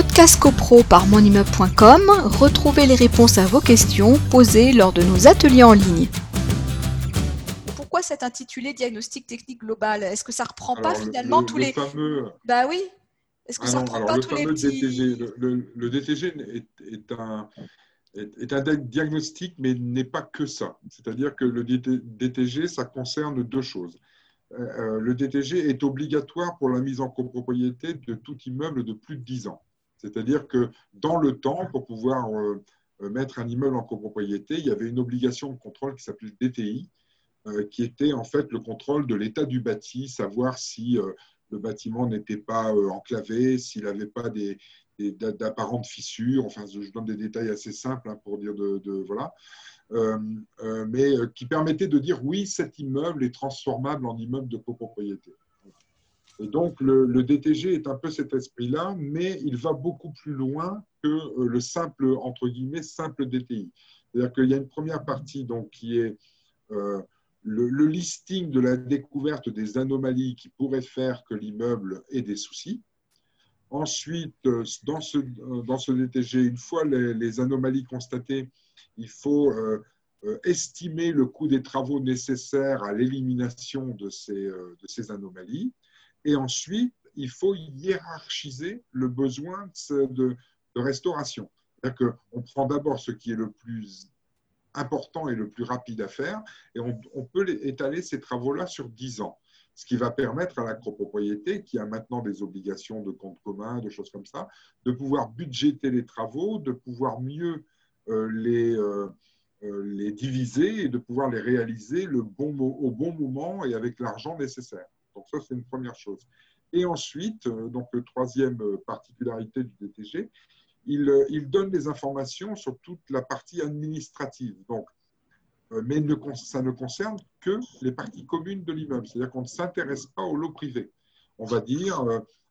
podcast copro par monimmeuble.com, retrouvez les réponses à vos questions posées lors de nos ateliers en ligne. Pourquoi cet intitulé diagnostic technique global? Est-ce que ça reprend pas finalement tous les fameux... Bah oui. Est-ce que Ah ça non, reprend alors pas le tous les petits DTG, le, le- le DTG est, est un, est, est un diagnostic, mais n'est pas que ça. C'est-à-dire que le DT DTG, ça concerne deux choses. Euh, euh, le DTG est obligatoire pour la mise en copropriété de tout immeuble de plus de 10 ans. C'est-à-dire que dans le temps, pour pouvoir euh, euh, mettre un immeuble en copropriété, il y avait une obligation de contrôle qui s'appelait DTI, euh, qui était en fait le contrôle de l'état du bâti, savoir si le bâtiment n'était pas enclavé, s'il n'avait pas d'apparentes fissures. Enfin, je donne des détails assez simples hein, pour dire de, voilà. Mais qui permettait de dire oui, cet immeuble est transformable en immeuble de copropriété. Et donc, le, DTG est un peu cet esprit-là, mais il va beaucoup plus loin que euh, le simple, entre guillemets, simple DTI. C'est-à-dire qu'il y a une première partie donc, qui est euh, le, listing de la découverte des anomalies qui pourraient faire que l'immeuble ait des soucis. Ensuite, euh, dans ce, dans ce DTG, une fois les, anomalies constatées, il faut estimer le coût des travaux nécessaires à l'élimination de ces, de ces anomalies. Et ensuite, il faut hiérarchiser le besoin de, restauration. C'est-à-dire qu'on prend d'abord ce qui est le plus important et le plus rapide à faire, et on, peut étaler ces travaux-là sur 10 ans. Ce qui va permettre à la copropriété, qui a maintenant des obligations de compte commun, de choses comme ça, de pouvoir budgéter les travaux, de pouvoir mieux euh, les, euh, euh, les diviser et de pouvoir les réaliser au bon moment et avec l'argent nécessaire. Donc ça, c'est une première chose. Et ensuite, euh, donc troisième euh, particularité du DTG, il, euh, il donne des informations sur toute la partie administrative. Donc, mais ça ne concerne que les parties communes de l'immeuble. C'est-à-dire qu'on ne s'intéresse pas au lot privé. On va dire,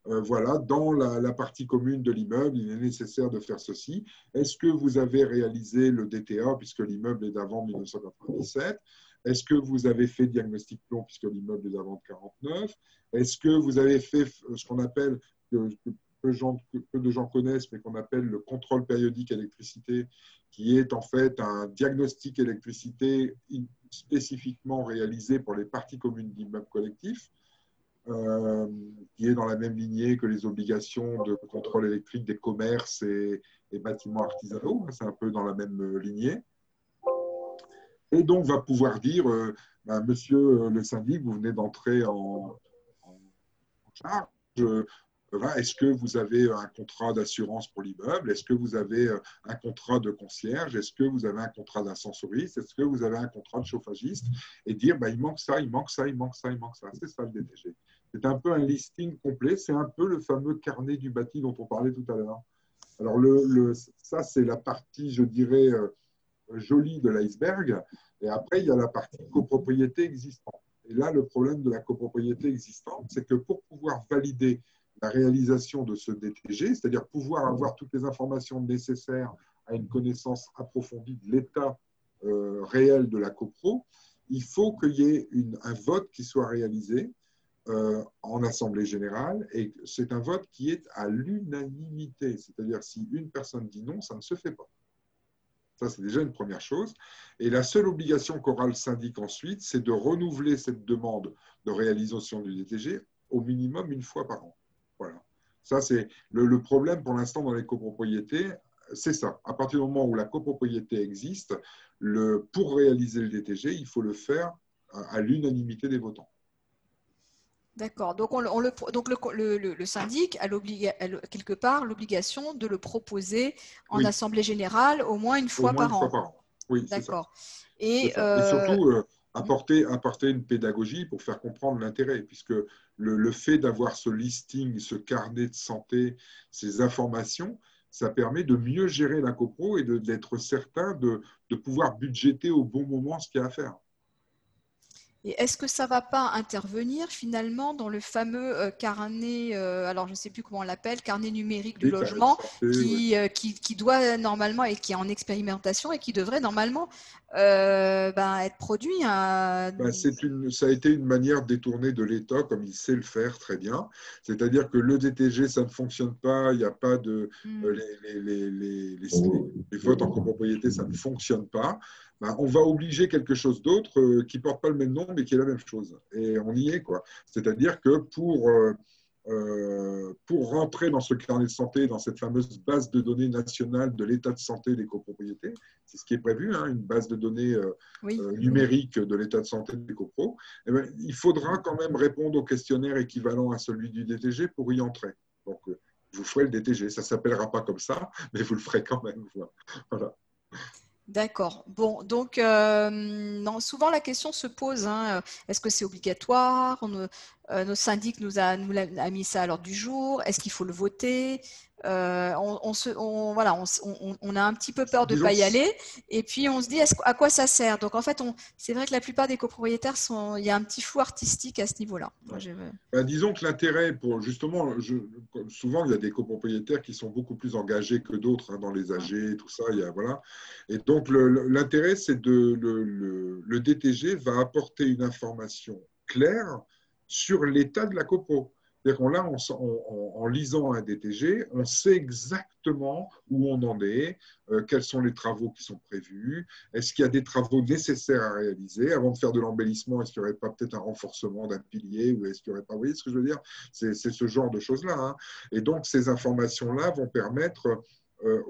euh, voilà, dans la, partie commune de l'immeuble, il est nécessaire de faire ceci. Est-ce que vous avez réalisé le DTA puisque l'immeuble est d'avant 1997 Est-ce que vous avez fait diagnostic plomb puisque l'immeuble est d'avant 49 Est-ce que vous avez fait euh, ce qu'on appelle, que, peu, de gens- que peu de gens connaissent, mais qu'on appelle le contrôle périodique électricité, qui est en fait un diagnostic électricité spécifiquement réalisé pour les parties communes d'immeubles collectifs, euh, qui est dans la même lignée que les obligations de contrôle électrique des commerces et, et bâtiments artisanaux. C'est un peu dans la même euh, lignée. Et donc, va pouvoir dire, euh, ben, monsieur le syndic, vous venez d'entrer en, charge. voilà, Est-ce que vous avez un contrat d'assurance pour l'immeuble? Est-ce que vous avez un contrat de concierge? Est-ce que vous avez un contrat d'ascensoriste? Est-ce que vous avez un contrat de chauffagiste? Et dire, bah, il manque ça, il manque ça, il manque ça, il manque ça. C'est ça le DTG. C'est un peu un listing complet. C'est un peu le fameux carnet du bâti dont on parlait tout à l'heure. Alors, ça, c'est la partie, je dirais, euh, jolie de l'iceberg. Et après, il y a la partie copropriété existante. Et là, le problème de la copropriété existante, c'est que pour pouvoir valider la réalisation de ce DTG, c'est-à-dire pouvoir avoir toutes les informations nécessaires à une connaissance approfondie de l'état euh, réel de la copro, il faut qu'il y ait un vote qui soit réalisé euh, en Assemblée générale et c'est un vote qui est à l'unanimité, c'est-à-dire si une personne dit non, ça ne se fait pas. Ça, c'est déjà une première chose. Et la seule obligation qu'aura le syndic ensuite, c'est de renouveler cette demande de réalisation du DTG au minimum une fois par an. Voilà. Ça, c'est le, problème pour l'instant dans les copropriétés. C'est ça. À partir du moment où la copropriété existe, pour réaliser le DTG, il faut le faire à l'unanimité des votants. D'accord. Donc, on, le- on le, donc le, le- syndic a, quelque part l'obligation de le proposer en Oui. assemblée générale au moins une fois, Au moins par, une an. fois par an. Oui. D'accord. Et, ça. euh, Et surtout, euh, apporter, apporter une pédagogie pour faire comprendre l'intérêt, puisque le, le fait d'avoir ce listing, ce carnet de santé, ces informations, ça permet de mieux gérer la copro et d'être certain de, de pouvoir budgéter au bon moment ce qu'il y a à faire. Et est-ce que ça ne va pas intervenir finalement dans le fameux euh, carnet, euh, alors je ne sais plus comment on l'appelle, carnet numérique du logement, qui, euh, qui, qui, doit normalement et qui est en expérimentation et qui devrait normalement ben, être produit ben, une, Ça a été une manière détournée de l'État, comme il sait le faire très bien. C'est-à-dire que le DTG, ça ne fonctionne pas, il n'y a pas de... Hmm. les, les, les, les, votes en copropriété, ça ne fonctionne pas. Ben, on va obliger quelque chose d'autre euh, qui ne porte pas le même nom, mais qui est la même chose. Et on y est, quoi. C'est-à-dire que pour, euh, euh, pour rentrer dans ce carnet de santé, dans cette fameuse base de données nationale de l'état de santé des copropriétés, c'est ce qui est prévu, hein, une base de données numérique de l'état de santé des copros, eh ben, il faudra quand même répondre au questionnaire équivalent à celui du DTG pour y entrer. Donc, vous ferez le DTG. Ça ne s'appellera pas comme ça, mais vous le ferez quand même. Voilà. D'accord. Bon, donc euh, non, souvent la question se pose hein, euh, est-ce que c'est obligatoire? Euh, Notre syndic nous a, nous a mis ça à l'ordre du jour. Est-ce qu'il faut le voter? Euh, on, se, voilà, on, a un petit peu peur de ne pas y aller. Et puis, on se dit à quoi ça sert? Donc, en fait, c'est vrai que la plupart des copropriétaires, sont, il y a un petit flou artistique à ce niveau-là. Ben, disons que l'intérêt pour, justement, souvent, il y a des copropriétaires qui sont beaucoup plus engagés que d'autres hein, dans les AG, tout ça. Il y a, voilà. Et donc, l'intérêt, c'est de. Le, le DTG va apporter une information claire sur l'état de la copro. C'est-à-dire qu'on là, en, lisant un DTG, on sait exactement où on en est, euh, quels sont les travaux qui sont prévus, est-ce qu'il y a des travaux nécessaires à réaliser avant de faire de l'embellissement, est-ce qu'il n'y aurait pas peut-être un renforcement d'un pilier ou est-ce qu'il n'y aurait pas, vous voyez ce que je veux dire? C'est ce genre de choses-là. Hein. Et donc, ces informations-là vont permettre euh,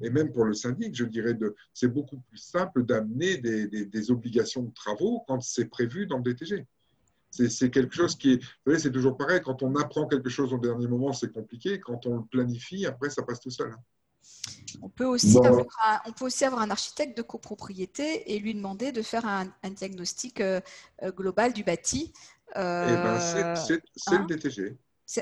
et, même pour le syndic, je dirais, c'est beaucoup plus simple d'amener des, obligations de travaux quand c'est prévu dans le DTG. C'est quelque chose qui est. Vous savez, c'est toujours pareil. Quand on apprend quelque chose au dernier moment, c'est compliqué. Quand on le planifie, après, ça passe tout seul. On peut, aussi avoir un, on peut aussi avoir un architecte de copropriété et lui demander de faire un, diagnostic euh, euh, global du bâti. Euh, eh ben, c'est le hein DTG.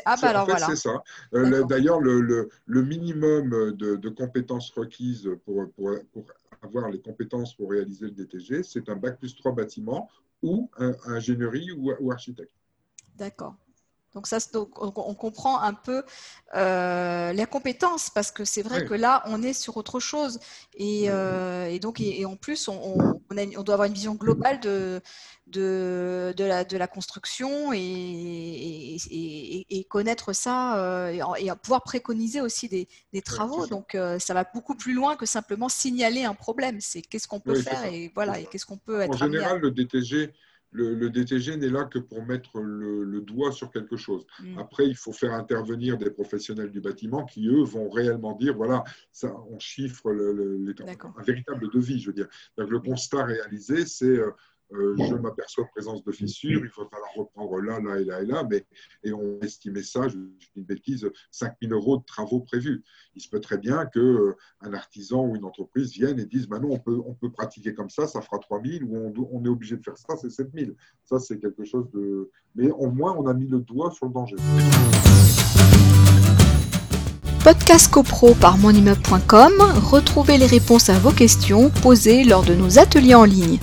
Ah bah alors voilà. C'est ça. D'ailleurs, le, le, minimum de, de, compétences requises pour, pour, pour, avoir les compétences pour réaliser le DTG, c'est un bac plus 3 bâtiments ou ingénierie ou, ou architecte. D'accord. Donc ça, on comprend un peu euh, la compétence parce que c'est vrai que là, on est sur autre chose et, euh, donc et, en plus, on, on, doit avoir une vision globale de de, de, la, de la, construction et, et connaître ça euh, et, pouvoir préconiser aussi des, des travaux. donc ça va beaucoup plus loin que simplement signaler un problème. C'est qu'est-ce qu'on peut faire et voilà et qu'est-ce qu'on peut être. En général, le DTG le, DTG n'est là que pour mettre le, doigt sur quelque chose. Mm. Après, il faut faire intervenir des professionnels du bâtiment qui, eux, vont réellement dire, voilà, ça, on chiffre le, un véritable devis, je veux dire. Donc, le constat réalisé, c'est... Euh, euh, je m'aperçois présence de fissures, il va falloir reprendre là, là et là et là, mais et on estimait ça, je, dis une bêtise, 5 000 euros de travaux prévus. Il se peut très bien qu'un euh, artisan ou une entreprise vienne et dise, bah non, on peut, on peut pratiquer comme ça, ça fera 3 000, ou on, on est obligé de faire ça, c'est 7 000. Ça, c'est quelque chose de... Mais au moins, on a mis le doigt sur le danger. Podcast CoPro par monimmeuble.com, retrouvez les réponses à vos questions posées lors de nos ateliers en ligne.